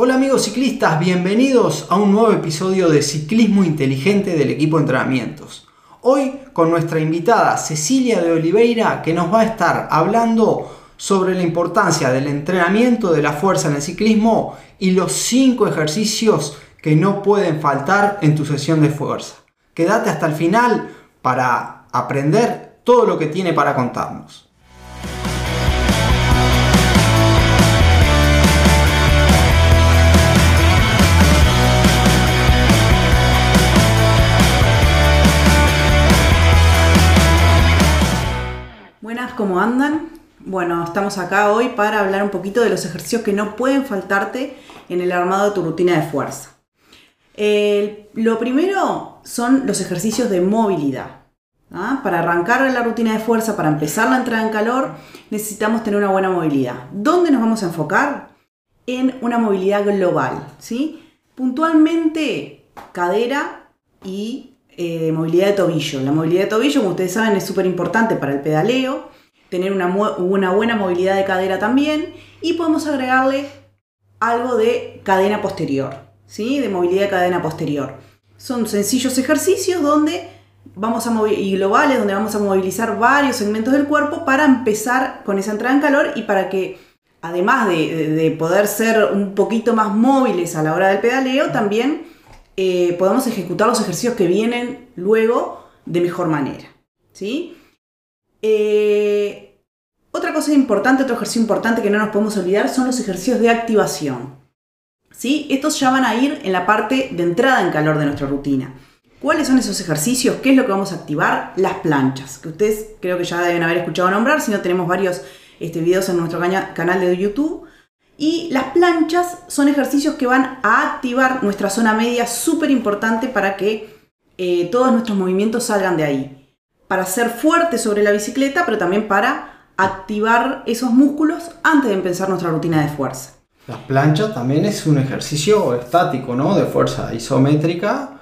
Hola amigos ciclistas, bienvenidos a un nuevo episodio de Ciclismo Inteligente del equipo entrenamientos. Hoy con nuestra invitada Cecilia de Oliveira que nos va a estar hablando sobre la importancia del entrenamiento de la fuerza en el ciclismo y los 5 ejercicios que no pueden faltar en tu sesión de fuerza. Quédate hasta el final para aprender todo lo que tiene para contarnos. ¿Cómo andan? Bueno, estamos acá hoy para hablar un poquito de los ejercicios que no pueden faltarte en el armado de tu rutina de fuerza. lo primero son los ejercicios de movilidad. ¿ah? Para arrancar la rutina de fuerza, para empezar la entrada en calor, necesitamos tener una buena movilidad. ¿Dónde nos vamos a enfocar? En una movilidad global. ¿sí? Puntualmente, cadera y eh, movilidad de tobillo. La movilidad de tobillo, como ustedes saben, es súper importante para el pedaleo, tener una, buena movilidad de cadera también y podemos agregarle algo de cadena posterior, ¿sí? de movilidad de cadena posterior. Son sencillos ejercicios donde vamos a y globales donde vamos a movilizar varios segmentos del cuerpo para empezar con esa entrada en calor y para que además de, de poder ser un poquito más móviles a la hora del pedaleo, también eh, podamos ejecutar los ejercicios que vienen luego de mejor manera. ¿sí? Eh, otra cosa importante, otro ejercicio importante que no nos podemos olvidar son los ejercicios de activación. ¿sí? Estos ya van a ir en la parte de entrada en calor de nuestra rutina. ¿Cuáles son esos ejercicios? ¿Qué es lo que vamos a activar? Las planchas, que ustedes creo que ya deben haber escuchado nombrar, si no tenemos varios este, videos en nuestro canal de YouTube. Y las planchas son ejercicios que van a activar nuestra zona media, súper importante para que eh, todos nuestros movimientos salgan de ahí. Para ser fuerte sobre la bicicleta, pero también para activar esos músculos antes de empezar nuestra rutina de fuerza. Las planchas también es un ejercicio estático, ¿no? De fuerza isométrica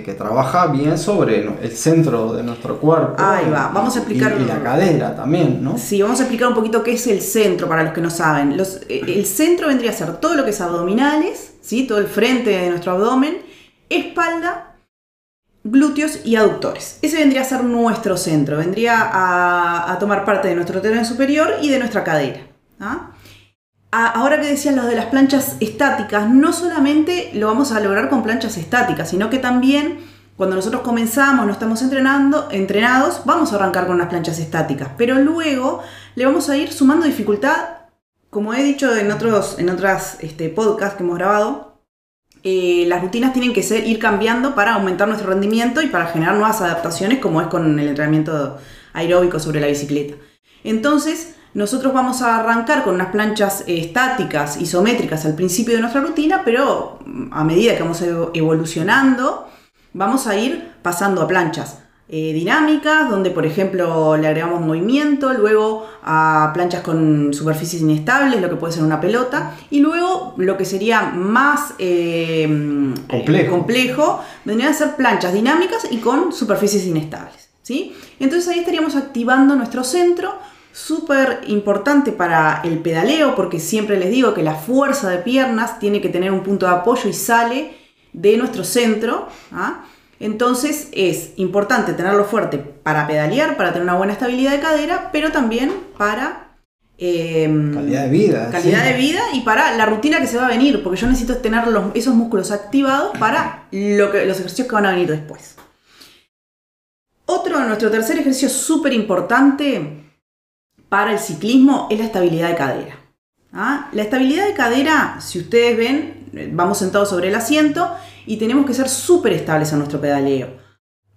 que, trabaja bien sobre el centro de nuestro cuerpo. Ahí va, vamos a explicar. Y, la cadera también, ¿no? Sí, vamos a explicar un poquito qué es el centro para los que no saben. Eh, el centro vendría a ser todo lo que es abdominales, ¿sí? todo el frente de nuestro abdomen, espalda, glúteos y aductores. Ese vendría a ser nuestro centro, vendría a, tomar parte de nuestro tren superior y de nuestra cadera. ¿ah? ahora que decías lo de las planchas estáticas, no solamente lo vamos a lograr con planchas estáticas, sino que también cuando nosotros comenzamos, no estamos entrenando, entrenados, vamos a arrancar con unas planchas estáticas, pero luego le vamos a ir sumando dificultad, como he dicho en otros en otras este, podcasts que hemos grabado, eh, las rutinas tienen que ser ir cambiando para aumentar nuestro rendimiento y para generar nuevas adaptaciones, como es con el entrenamiento aeróbico sobre la bicicleta. Entonces, nosotros vamos a arrancar con unas planchas eh, estáticas, isométricas al principio de nuestra rutina, pero mm, a medida que vamos evolucionando, vamos a ir pasando a planchas eh, dinámicas, donde por ejemplo le agregamos movimiento, luego a planchas con superficies inestables, lo que puede ser una pelota, y luego lo que sería más eh, complejo. complejo vendrían a ser planchas dinámicas y con superficies inestables. ¿sí? Entonces ahí estaríamos activando nuestro centro súper importante para el pedaleo, porque siempre les digo que la fuerza de piernas tiene que tener un punto de apoyo y sale de nuestro centro. ¿ah? Entonces es importante tenerlo fuerte para pedalear, para tener una buena estabilidad de cadera, pero también para... Em, calidad de vida. Calidad de vida y para la rutina que se va a venir, porque yo necesito tener esos músculos activados para lo que, los ejercicios que van a venir después. Otro, nuestro tercer ejercicio súper importante para el ciclismo es la estabilidad de cadera. ¿ah? La estabilidad de cadera, si ustedes ven, vamos sentados sobre el asiento y tenemos que ser súper estables en nuestro pedaleo.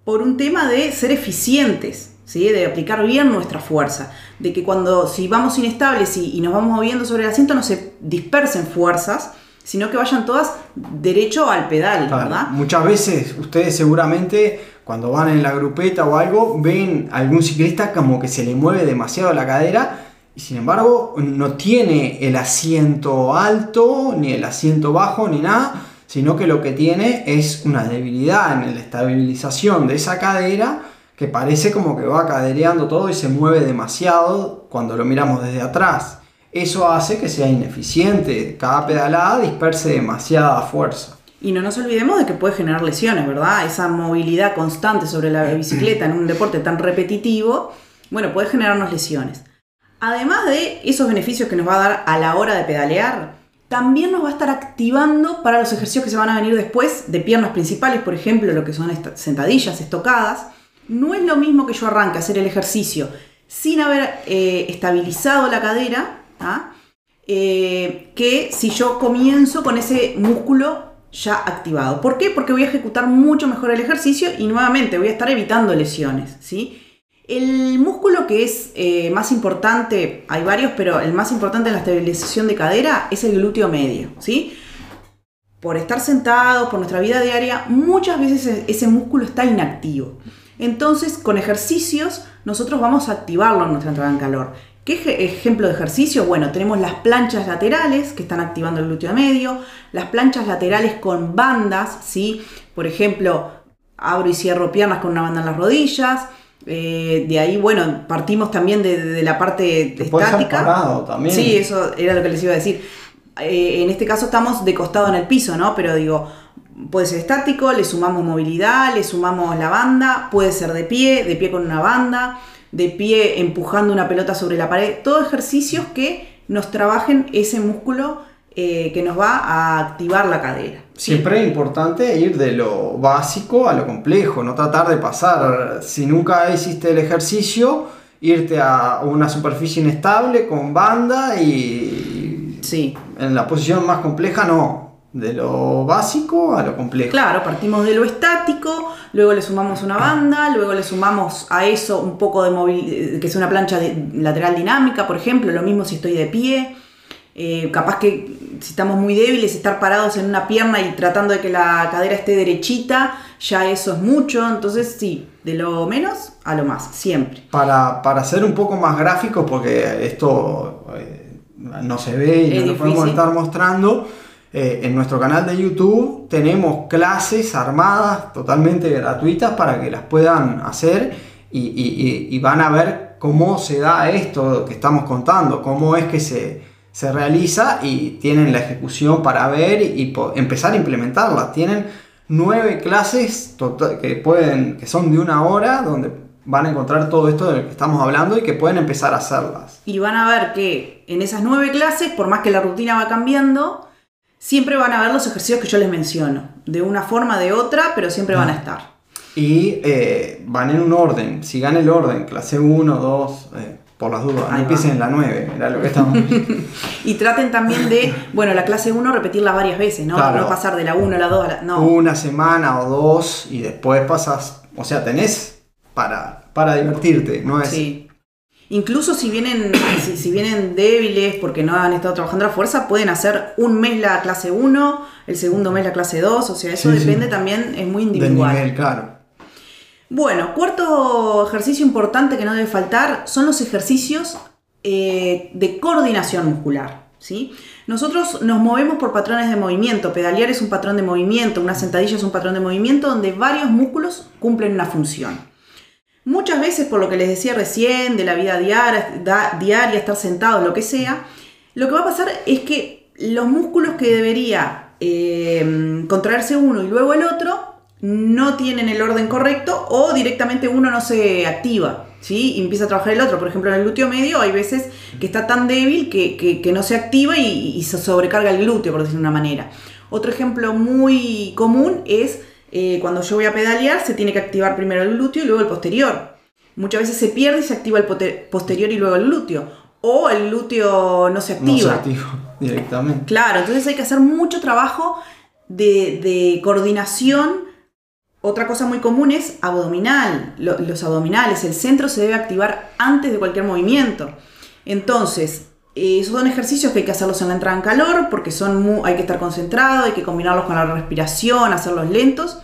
Por un tema de ser eficientes, ¿sí? de aplicar bien nuestra fuerza. De que cuando si vamos inestables y, nos vamos moviendo sobre el asiento no se dispersen fuerzas, sino que vayan todas derecho al pedal, ¿verdad? Muchas veces ustedes seguramente cuando van en la grupeta o algo, ven a algún ciclista como que se le mueve demasiado la cadera y sin embargo no tiene el asiento alto, ni el asiento bajo, ni nada, sino que lo que tiene es una debilidad en la estabilización de esa cadera que parece como que va cadereando todo y se mueve demasiado cuando lo miramos desde atrás. Eso hace que sea ineficiente. Cada pedalada disperse demasiada fuerza. Y no nos olvidemos de que puede generar lesiones, ¿verdad? Esa movilidad constante sobre la bicicleta en un deporte tan repetitivo, bueno, puede generarnos lesiones. Además de esos beneficios que nos va a dar a la hora de pedalear, también nos va a estar activando para los ejercicios que se van a venir después de piernas principales, por ejemplo, lo que son sentadillas, estocadas. No es lo mismo que yo arranque a hacer el ejercicio sin haber eh, estabilizado la cadera, ¿ah? eh, que si yo comienzo con ese músculo ya activado. ¿Por qué? Porque voy a ejecutar mucho mejor el ejercicio y nuevamente voy a estar evitando lesiones. ¿sí? El músculo que es eh, más importante, hay varios, pero el más importante en la estabilización de cadera es el glúteo medio. ¿sí? Por estar sentado, por nuestra vida diaria, muchas veces ese músculo está inactivo. Entonces, con ejercicios, nosotros vamos a activarlo en nuestra entrada en calor. ¿Qué ejemplo de ejercicio? Bueno, tenemos las planchas laterales que están activando el glúteo medio, las planchas laterales con bandas, ¿sí? Por ejemplo, abro y cierro piernas con una banda en las rodillas. Eh, de ahí, bueno, partimos también de, la parte estática. también. Sí, eso era lo que les iba a decir. Eh, en este caso estamos de costado en el piso, ¿no? Pero digo, puede ser estático, le sumamos movilidad, le sumamos la banda, puede ser de pie, de pie con una banda de pie empujando una pelota sobre la pared, todos ejercicios que nos trabajen ese músculo eh, que nos va a activar la cadera. Siempre es importante ir de lo básico a lo complejo, no tratar de pasar, si nunca hiciste el ejercicio, irte a una superficie inestable con banda y sí. en la posición más compleja no, de lo básico a lo complejo. Claro, partimos de lo estático, luego le sumamos una banda, luego le sumamos a eso un poco de movilidad, que es una plancha lateral dinámica, por ejemplo, lo mismo si estoy de pie. Eh, capaz que si estamos muy débiles, estar parados en una pierna y tratando de que la cadera esté derechita, ya eso es mucho. Entonces, sí, de lo menos a lo más, siempre. Para, para ser un poco más gráfico, porque esto eh, no se ve y no lo podemos estar mostrando eh, en nuestro canal de YouTube tenemos clases armadas totalmente gratuitas para que las puedan hacer y, van a ver cómo se da esto que estamos contando, cómo es que se, realiza y tienen la ejecución para ver y, empezar a implementarla. Tienen nueve clases que, pueden, que son de una hora donde van a encontrar todo esto de lo que estamos hablando y que pueden empezar a hacerlas. Y van a ver que en esas nueve clases, por más que la rutina va cambiando, siempre van a ver los ejercicios que yo les menciono, de una forma, de otra, pero siempre van a ah. estar. Y eh, van en un orden, sigan el orden, clase 1, 2, eh, por las dudas, no empiecen en la 9, era lo que estamos Y traten también de, bueno, la clase 1 repetirla varias veces, ¿no? No pasar de la 1 a la 2 a la... No. Una semana o dos y después pasas, o sea, tenés para, para divertirte, ¿no es? Sí. Incluso si vienen, si, vienen débiles porque no han estado trabajando a la fuerza, pueden hacer un mes la clase 1, el segundo mes la clase 2, o sea, eso depende también, es muy individual. nivel, claro. Bueno, cuarto ejercicio importante que no debe faltar son los ejercicios eh, de coordinación muscular. ¿sí? Nosotros nos movemos por patrones de movimiento, pedalear es un patrón de movimiento, una sentadilla es un patrón de movimiento donde varios músculos cumplen una función. Muchas veces, por lo que les decía recién, de la vida diaria, diaria estar sentado, lo que sea, lo que va a pasar es que los músculos que debería eh, contraerse uno y luego el otro no tienen el orden correcto o directamente uno no se activa. ¿Sí? Y empieza a trabajar el otro. Por ejemplo, en el glúteo medio hay veces que está tan débil que, no se activa y, y, se sobrecarga el glúteo, por decirlo de una manera. Otro ejemplo muy común es eh, cuando yo voy a pedalear se tiene que activar primero el glúteo y luego el posterior. Muchas veces se pierde y se activa el posterior y luego el glúteo. O el glúteo no se activa. No se activa directamente. Claro, entonces hay que hacer mucho trabajo de, coordinación. Otra cosa muy común es abdominal. los abdominales, el centro se debe activar antes de cualquier movimiento. Entonces, eh, son ejercicios que hay que hacerlos en la entrada en calor porque son hay que estar concentrado, hay que combinarlos con la respiración, hacerlos lentos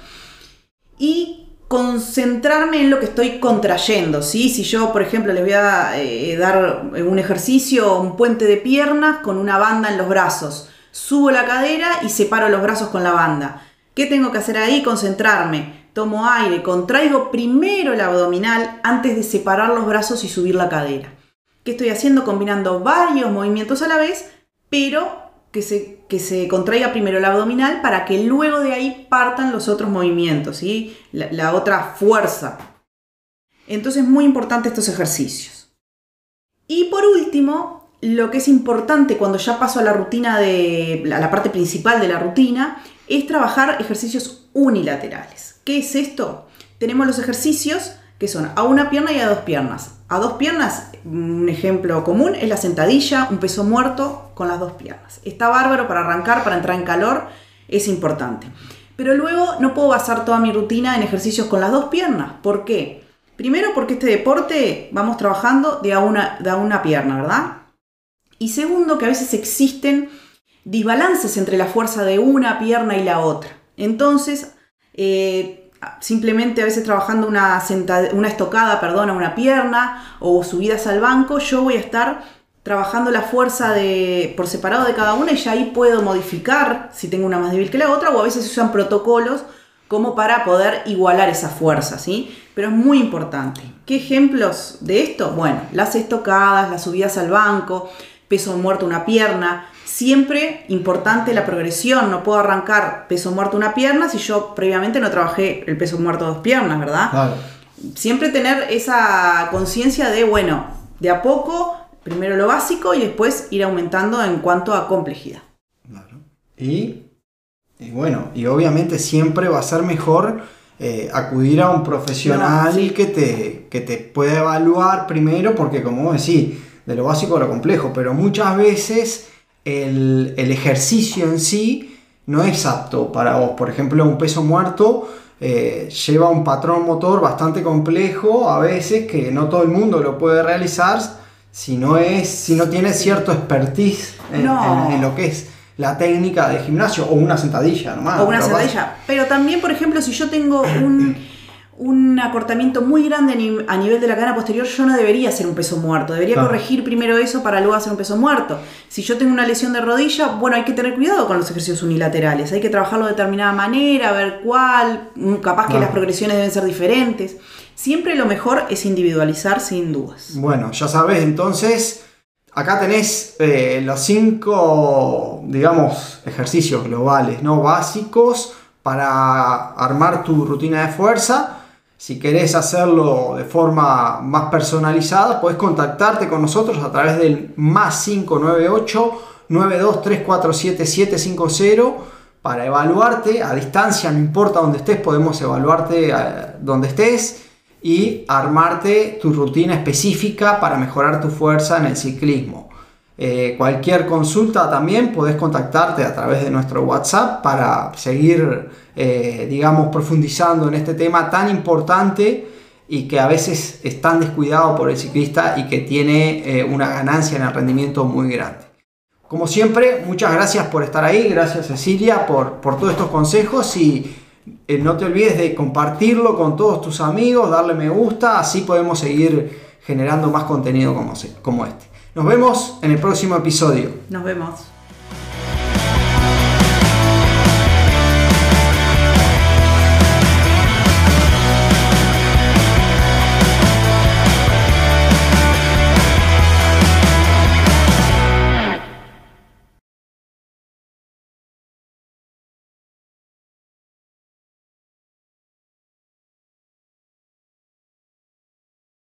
y concentrarme en lo que estoy contrayendo. ¿sí? Si yo, por ejemplo, les voy a eh, dar un ejercicio, un puente de piernas con una banda en los brazos, subo la cadera y separo los brazos con la banda. ¿Qué tengo que hacer ahí? Concentrarme. Tomo aire, contraigo primero el abdominal antes de separar los brazos y subir la cadera. ¿Qué estoy haciendo? Combinando varios movimientos a la vez, pero que se, que se contraiga primero el abdominal para que luego de ahí partan los otros movimientos, la, la otra fuerza. Entonces, muy importante estos ejercicios. Y por último, lo que es importante cuando ya paso a la rutina de a la parte principal de la rutina es trabajar ejercicios unilaterales. ¿Qué es esto? Tenemos los ejercicios que son a una pierna y a dos piernas. A dos piernas, un ejemplo común es la sentadilla, un peso muerto con las dos piernas. Está bárbaro para arrancar, para entrar en calor, es importante. Pero luego no puedo basar toda mi rutina en ejercicios con las dos piernas. ¿Por qué? Primero porque este deporte vamos trabajando de a una, de a una pierna, ¿verdad? Y segundo que a veces existen desbalances entre la fuerza de una pierna y la otra. Entonces, eh, simplemente a veces trabajando una, estocada, perdón, a una pierna o subidas al banco, yo voy a estar trabajando la fuerza de, por separado de cada una y ya ahí puedo modificar si tengo una más débil que la otra o a veces usan protocolos como para poder igualar esa fuerza, ¿sí? Pero es muy importante. ¿Qué ejemplos de esto? Bueno, las estocadas, las subidas al banco, peso muerto una pierna, Siempre importante la progresión, no puedo arrancar peso muerto una pierna si yo previamente no trabajé el peso muerto dos piernas, ¿verdad? Siempre tener esa conciencia de, bueno, de a poco, primero lo básico y después ir aumentando en cuanto a complejidad. Claro. Y, bueno, y obviamente siempre va a ser mejor eh, acudir a un profesional que, te, que te pueda evaluar primero, porque como decís, de lo básico a lo complejo, pero muchas veces el, ejercicio en sí no es apto para vos. Por ejemplo, un peso muerto eh, lleva un patrón motor bastante complejo a veces que no todo el mundo lo puede realizar si no, es, si no tiene cierto expertise en, lo que es la técnica de gimnasio o una sentadilla O una sentadilla. Pero también, por ejemplo, si yo tengo un un acortamiento muy grande a nivel de la cadena posterior, yo no debería hacer un peso muerto. Debería corregir primero eso para luego hacer un peso muerto. Si yo tengo una lesión de rodilla, bueno, hay que tener cuidado con los ejercicios unilaterales. Hay que trabajarlo de determinada manera, ver cuál. Mm, capaz que las progresiones deben ser diferentes. Siempre lo mejor es individualizar sin dudas. Bueno, ya sabes, entonces. Acá tenés eh, los cinco, digamos, ejercicios globales, ¿no? Básicos para armar tu rutina de fuerza si querés hacerlo de forma más personalizada, puedes contactarte con nosotros a través del más 598 92347 para evaluarte a distancia, no importa dónde estés, podemos evaluarte eh, donde estés y armarte tu rutina específica para mejorar tu fuerza en el ciclismo. Eh, cualquier consulta también puedes contactarte a través de nuestro WhatsApp para seguir, eh, digamos, profundizando en este tema tan importante y que a veces es tan descuidado por el ciclista y que tiene eh, una ganancia en el rendimiento muy grande. Como siempre, muchas gracias por estar ahí, gracias Cecilia por, por todos estos consejos y no te olvides de compartirlo con todos tus amigos, darle me gusta, así podemos seguir generando más contenido como, como este. Nos vemos en el próximo episodio. Nos vemos.